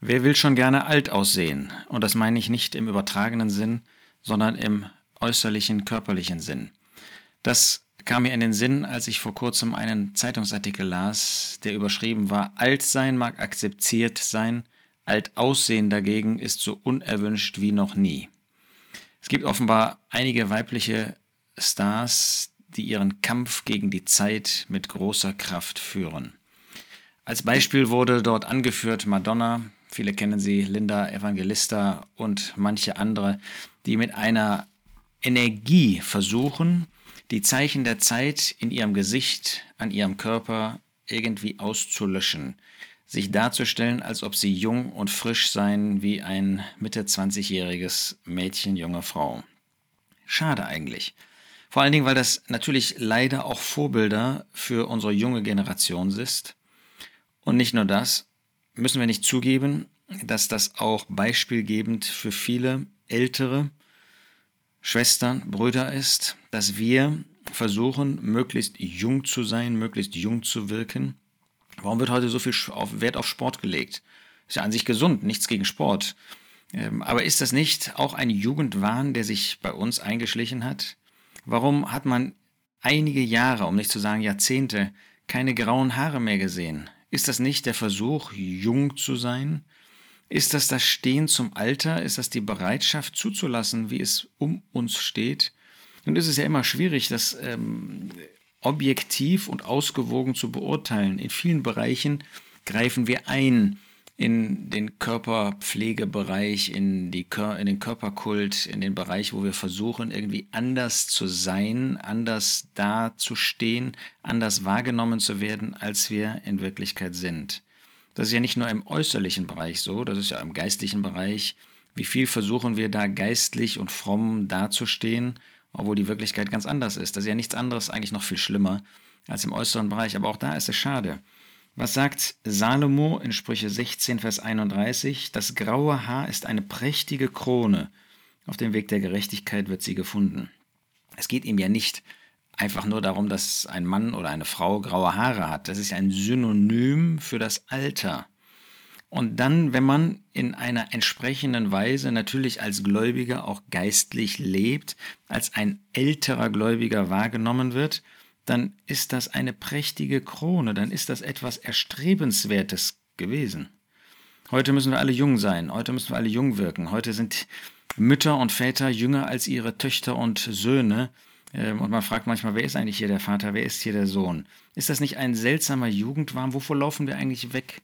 Wer will schon gerne alt aussehen? Und das meine ich nicht im übertragenen Sinn, sondern im äußerlichen, körperlichen Sinn. Das kam mir in den Sinn, als ich vor kurzem einen Zeitungsartikel las, der überschrieben war, alt sein mag akzeptiert sein, alt aussehen dagegen ist so unerwünscht wie noch nie. Es gibt offenbar einige weibliche Stars, die ihren Kampf gegen die Zeit mit großer Kraft führen. Als Beispiel wurde dort angeführt Madonna, viele kennen sie, Linda Evangelista und manche andere, die mit einer Energie versuchen, die Zeichen der Zeit in ihrem Gesicht, an ihrem Körper irgendwie auszulöschen, sich darzustellen, als ob sie jung und frisch seien wie ein Mitte 20-jähriges Mädchen, junge Frau. Schade eigentlich. Vor allen Dingen, weil das natürlich leider auch Vorbilder für unsere junge Generation ist. Und nicht nur das, müssen wir nicht zugeben, dass das auch beispielgebend für viele ältere Schwestern, Brüder ist, dass wir versuchen, möglichst jung zu sein, möglichst jung zu wirken. Warum wird heute so viel Wert auf Sport gelegt? Ist ja an sich gesund, nichts gegen Sport. Ähm, aber ist das nicht auch ein Jugendwahn, der sich bei uns eingeschlichen hat? Warum hat man einige Jahre, um nicht zu sagen Jahrzehnte, keine grauen Haare mehr gesehen? Ist das nicht der Versuch, jung zu sein? Ist das das Stehen zum Alter? Ist das die Bereitschaft zuzulassen, wie es um uns steht? Es ist ja immer schwierig, das ähm, objektiv und ausgewogen zu beurteilen. In vielen Bereichen greifen wir ein in den Körperpflegebereich, in, die, in den Körperkult, in den Bereich, wo wir versuchen, irgendwie anders zu sein, anders dazustehen, anders wahrgenommen zu werden, als wir in Wirklichkeit sind. Das ist ja nicht nur im äußerlichen Bereich so, das ist ja im geistlichen Bereich. Wie viel versuchen wir da geistlich und fromm dazustehen, obwohl die Wirklichkeit ganz anders ist. Das ist ja nichts anderes, eigentlich noch viel schlimmer als im äußeren Bereich, aber auch da ist es schade. Was sagt Salomo in Sprüche 16, Vers 31? Das graue Haar ist eine prächtige Krone. Auf dem Weg der Gerechtigkeit wird sie gefunden. Es geht ihm ja nicht einfach nur darum, dass ein Mann oder eine Frau graue Haare hat. Das ist ja ein Synonym für das Alter. Und dann, wenn man in einer entsprechenden Weise natürlich als Gläubiger auch geistlich lebt, als ein älterer Gläubiger wahrgenommen wird, dann ist das eine prächtige Krone, dann ist das etwas Erstrebenswertes gewesen. Heute müssen wir alle jung sein, heute müssen wir alle jung wirken, heute sind Mütter und Väter jünger als ihre Töchter und Söhne. Ähm, und man fragt manchmal, wer ist eigentlich hier der Vater, wer ist hier der Sohn? Ist das nicht ein seltsamer Jugendwahn? Wovor laufen wir eigentlich weg?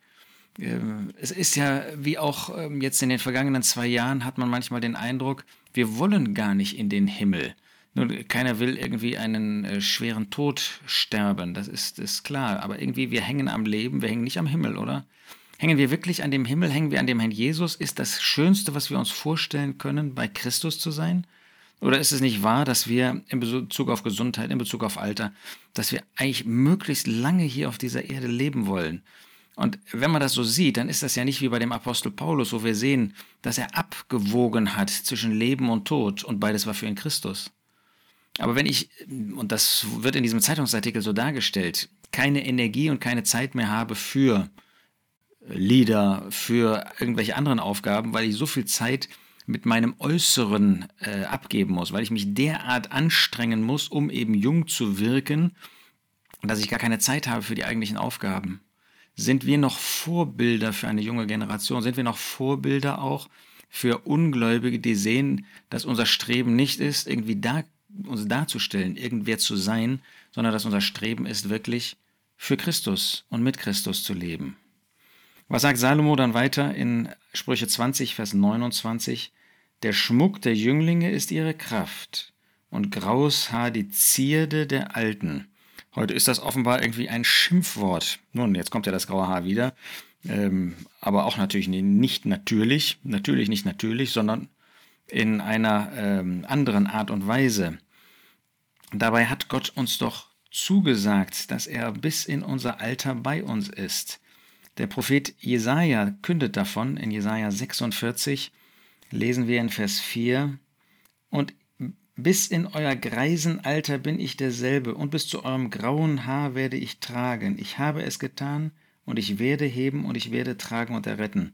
Ähm, es ist ja, wie auch ähm, jetzt in den vergangenen zwei Jahren, hat man manchmal den Eindruck, wir wollen gar nicht in den Himmel. Nun, keiner will irgendwie einen äh, schweren Tod sterben, das ist, ist klar. Aber irgendwie, wir hängen am Leben, wir hängen nicht am Himmel, oder? Hängen wir wirklich an dem Himmel, hängen wir an dem Herrn Jesus? Ist das Schönste, was wir uns vorstellen können, bei Christus zu sein? Oder ist es nicht wahr, dass wir in Bezug auf Gesundheit, in Bezug auf Alter, dass wir eigentlich möglichst lange hier auf dieser Erde leben wollen? Und wenn man das so sieht, dann ist das ja nicht wie bei dem Apostel Paulus, wo wir sehen, dass er abgewogen hat zwischen Leben und Tod und beides war für ihn Christus. Aber wenn ich, und das wird in diesem Zeitungsartikel so dargestellt, keine Energie und keine Zeit mehr habe für Lieder, für irgendwelche anderen Aufgaben, weil ich so viel Zeit mit meinem Äußeren äh, abgeben muss, weil ich mich derart anstrengen muss, um eben jung zu wirken, dass ich gar keine Zeit habe für die eigentlichen Aufgaben. Sind wir noch Vorbilder für eine junge Generation? Sind wir noch Vorbilder auch für Ungläubige, die sehen, dass unser Streben nicht ist, irgendwie da uns darzustellen, irgendwer zu sein, sondern dass unser Streben ist, wirklich für Christus und mit Christus zu leben. Was sagt Salomo dann weiter in Sprüche 20, Vers 29? Der Schmuck der Jünglinge ist ihre Kraft und graues Haar die Zierde der Alten. Heute ist das offenbar irgendwie ein Schimpfwort. Nun, jetzt kommt ja das graue Haar wieder, ähm, aber auch natürlich nicht natürlich, natürlich nicht natürlich, sondern in einer ähm, anderen Art und Weise. Dabei hat Gott uns doch zugesagt, dass er bis in unser Alter bei uns ist. Der Prophet Jesaja kündet davon in Jesaja 46, lesen wir in Vers 4, und bis in euer Greisenalter bin ich derselbe, und bis zu eurem grauen Haar werde ich tragen. Ich habe es getan, und ich werde heben, und ich werde tragen und erretten.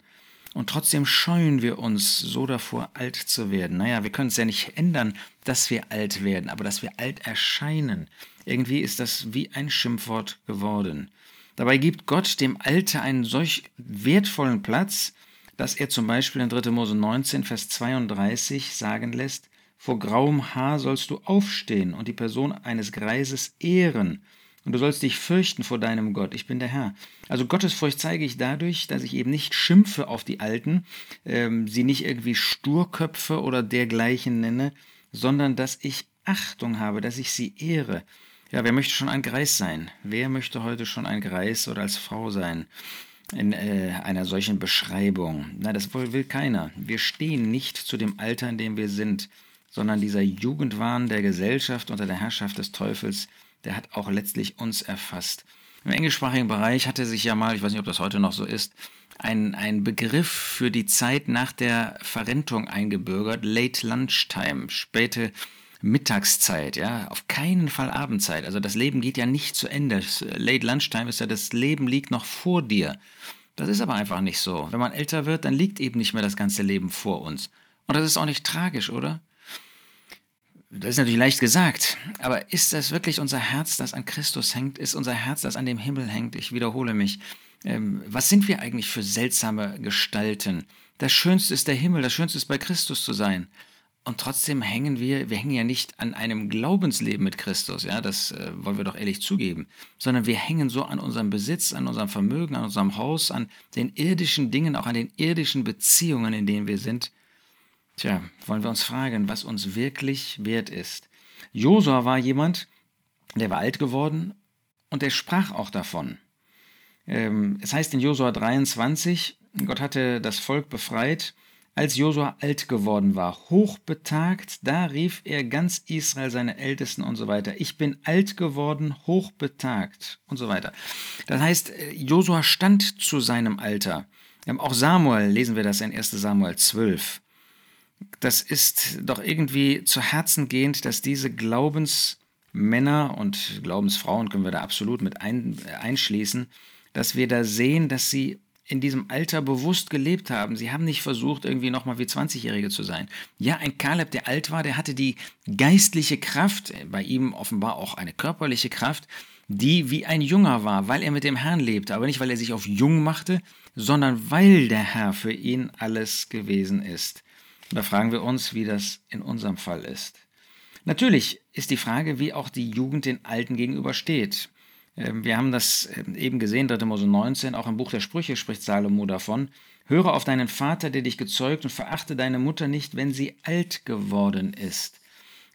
Und trotzdem scheuen wir uns so davor, alt zu werden. Naja, wir können es ja nicht ändern, dass wir alt werden, aber dass wir alt erscheinen. Irgendwie ist das wie ein Schimpfwort geworden. Dabei gibt Gott dem Alter einen solch wertvollen Platz, dass er zum Beispiel in 3. Mose 19, Vers 32 sagen lässt, vor grauem Haar sollst du aufstehen und die Person eines Greises ehren. Und du sollst dich fürchten vor deinem Gott. Ich bin der Herr. Also Gottesfurcht zeige ich dadurch, dass ich eben nicht schimpfe auf die Alten, ähm, sie nicht irgendwie Sturköpfe oder dergleichen nenne, sondern dass ich Achtung habe, dass ich sie ehre. Ja, wer möchte schon ein Greis sein? Wer möchte heute schon ein Greis oder als Frau sein? In äh, einer solchen Beschreibung. Na, das will keiner. Wir stehen nicht zu dem Alter, in dem wir sind, sondern dieser Jugendwahn der Gesellschaft unter der Herrschaft des Teufels, der hat auch letztlich uns erfasst. Im englischsprachigen Bereich hatte sich ja mal, ich weiß nicht, ob das heute noch so ist, ein, ein Begriff für die Zeit nach der Verrentung eingebürgert, Late Lunchtime, späte Mittagszeit, ja, auf keinen Fall Abendzeit. Also das Leben geht ja nicht zu Ende. Late Lunchtime ist ja, das Leben liegt noch vor dir. Das ist aber einfach nicht so. Wenn man älter wird, dann liegt eben nicht mehr das ganze Leben vor uns. Und das ist auch nicht tragisch, oder? Das ist natürlich leicht gesagt, aber ist das wirklich unser Herz, das an Christus hängt? Ist unser Herz, das an dem Himmel hängt? Ich wiederhole mich. Ähm, was sind wir eigentlich für seltsame Gestalten? Das Schönste ist der Himmel, das Schönste ist bei Christus zu sein. Und trotzdem hängen wir, wir hängen ja nicht an einem Glaubensleben mit Christus, ja, das äh, wollen wir doch ehrlich zugeben, sondern wir hängen so an unserem Besitz, an unserem Vermögen, an unserem Haus, an den irdischen Dingen, auch an den irdischen Beziehungen, in denen wir sind. Tja, wollen wir uns fragen, was uns wirklich wert ist. Josua war jemand, der war alt geworden und der sprach auch davon. Ähm, es heißt in Josua 23, Gott hatte das Volk befreit als Josua alt geworden war, hochbetagt, da rief er ganz Israel, seine Ältesten und so weiter. Ich bin alt geworden, hochbetagt und so weiter. Das heißt, äh, Josua stand zu seinem Alter. Auch Samuel, lesen wir das in 1 Samuel 12. Das ist doch irgendwie zu Herzen gehend, dass diese Glaubensmänner und Glaubensfrauen können wir da absolut mit ein, einschließen, dass wir da sehen, dass sie in diesem Alter bewusst gelebt haben. Sie haben nicht versucht, irgendwie nochmal wie 20-Jährige zu sein. Ja, ein Kaleb, der alt war, der hatte die geistliche Kraft, bei ihm offenbar auch eine körperliche Kraft, die wie ein Junger war, weil er mit dem Herrn lebte, aber nicht, weil er sich auf jung machte, sondern weil der Herr für ihn alles gewesen ist. Und da fragen wir uns, wie das in unserem Fall ist. Natürlich ist die Frage, wie auch die Jugend den Alten gegenübersteht. Ähm, wir haben das ähm, eben gesehen, 3. Mose 19, auch im Buch der Sprüche spricht Salomo davon. Höre auf deinen Vater, der dich gezeugt, und verachte deine Mutter nicht, wenn sie alt geworden ist.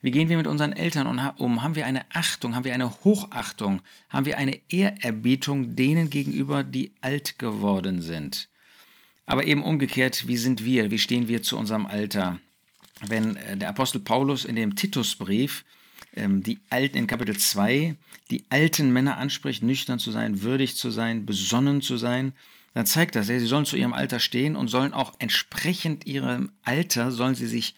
Wie gehen wir mit unseren Eltern um? Haben wir eine Achtung, haben wir eine Hochachtung, haben wir eine Ehrerbietung denen gegenüber, die alt geworden sind? Aber eben umgekehrt, wie sind wir, wie stehen wir zu unserem Alter? Wenn äh, der Apostel Paulus in dem Titusbrief ähm, die Alten in Kapitel 2 die alten Männer anspricht, nüchtern zu sein, würdig zu sein, besonnen zu sein, dann zeigt das, sie sollen zu ihrem Alter stehen und sollen auch entsprechend ihrem Alter, sollen sie sich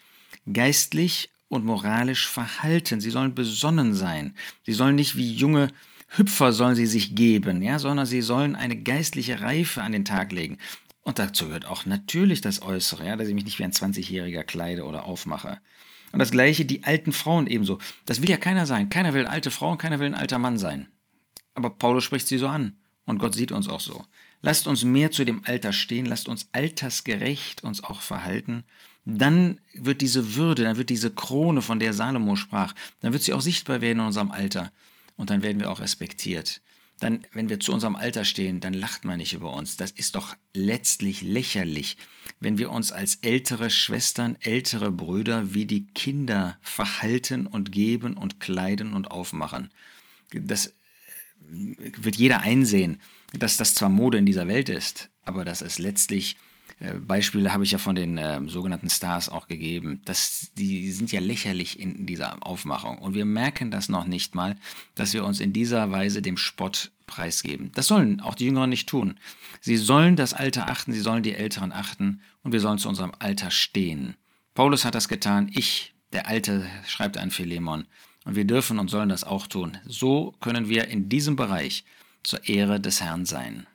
geistlich und moralisch verhalten. Sie sollen besonnen sein. Sie sollen nicht wie junge Hüpfer sollen sie sich geben, ja, sondern sie sollen eine geistliche Reife an den Tag legen. Und dazu gehört auch natürlich das Äußere, ja, dass ich mich nicht wie ein 20-Jähriger kleide oder aufmache. Und das gleiche die alten Frauen ebenso. Das will ja keiner sein. Keiner will alte Frau und keiner will ein alter Mann sein. Aber Paulus spricht sie so an. Und Gott sieht uns auch so. Lasst uns mehr zu dem Alter stehen, lasst uns altersgerecht uns auch verhalten. Dann wird diese Würde, dann wird diese Krone, von der Salomo sprach, dann wird sie auch sichtbar werden in unserem Alter. Und dann werden wir auch respektiert dann, wenn wir zu unserem Alter stehen, dann lacht man nicht über uns. Das ist doch letztlich lächerlich, wenn wir uns als ältere Schwestern, ältere Brüder wie die Kinder verhalten und geben und kleiden und aufmachen. Das äh, wird jeder einsehen, dass das zwar Mode in dieser Welt ist, aber dass es letztlich Beispiele habe ich ja von den äh, sogenannten Stars auch gegeben. Das, die sind ja lächerlich in dieser Aufmachung. Und wir merken das noch nicht mal, dass wir uns in dieser Weise dem Spott preisgeben. Das sollen auch die Jüngeren nicht tun. Sie sollen das Alter achten, sie sollen die Älteren achten und wir sollen zu unserem Alter stehen. Paulus hat das getan, ich, der Alte, schreibt an Philemon. Und wir dürfen und sollen das auch tun. So können wir in diesem Bereich zur Ehre des Herrn sein.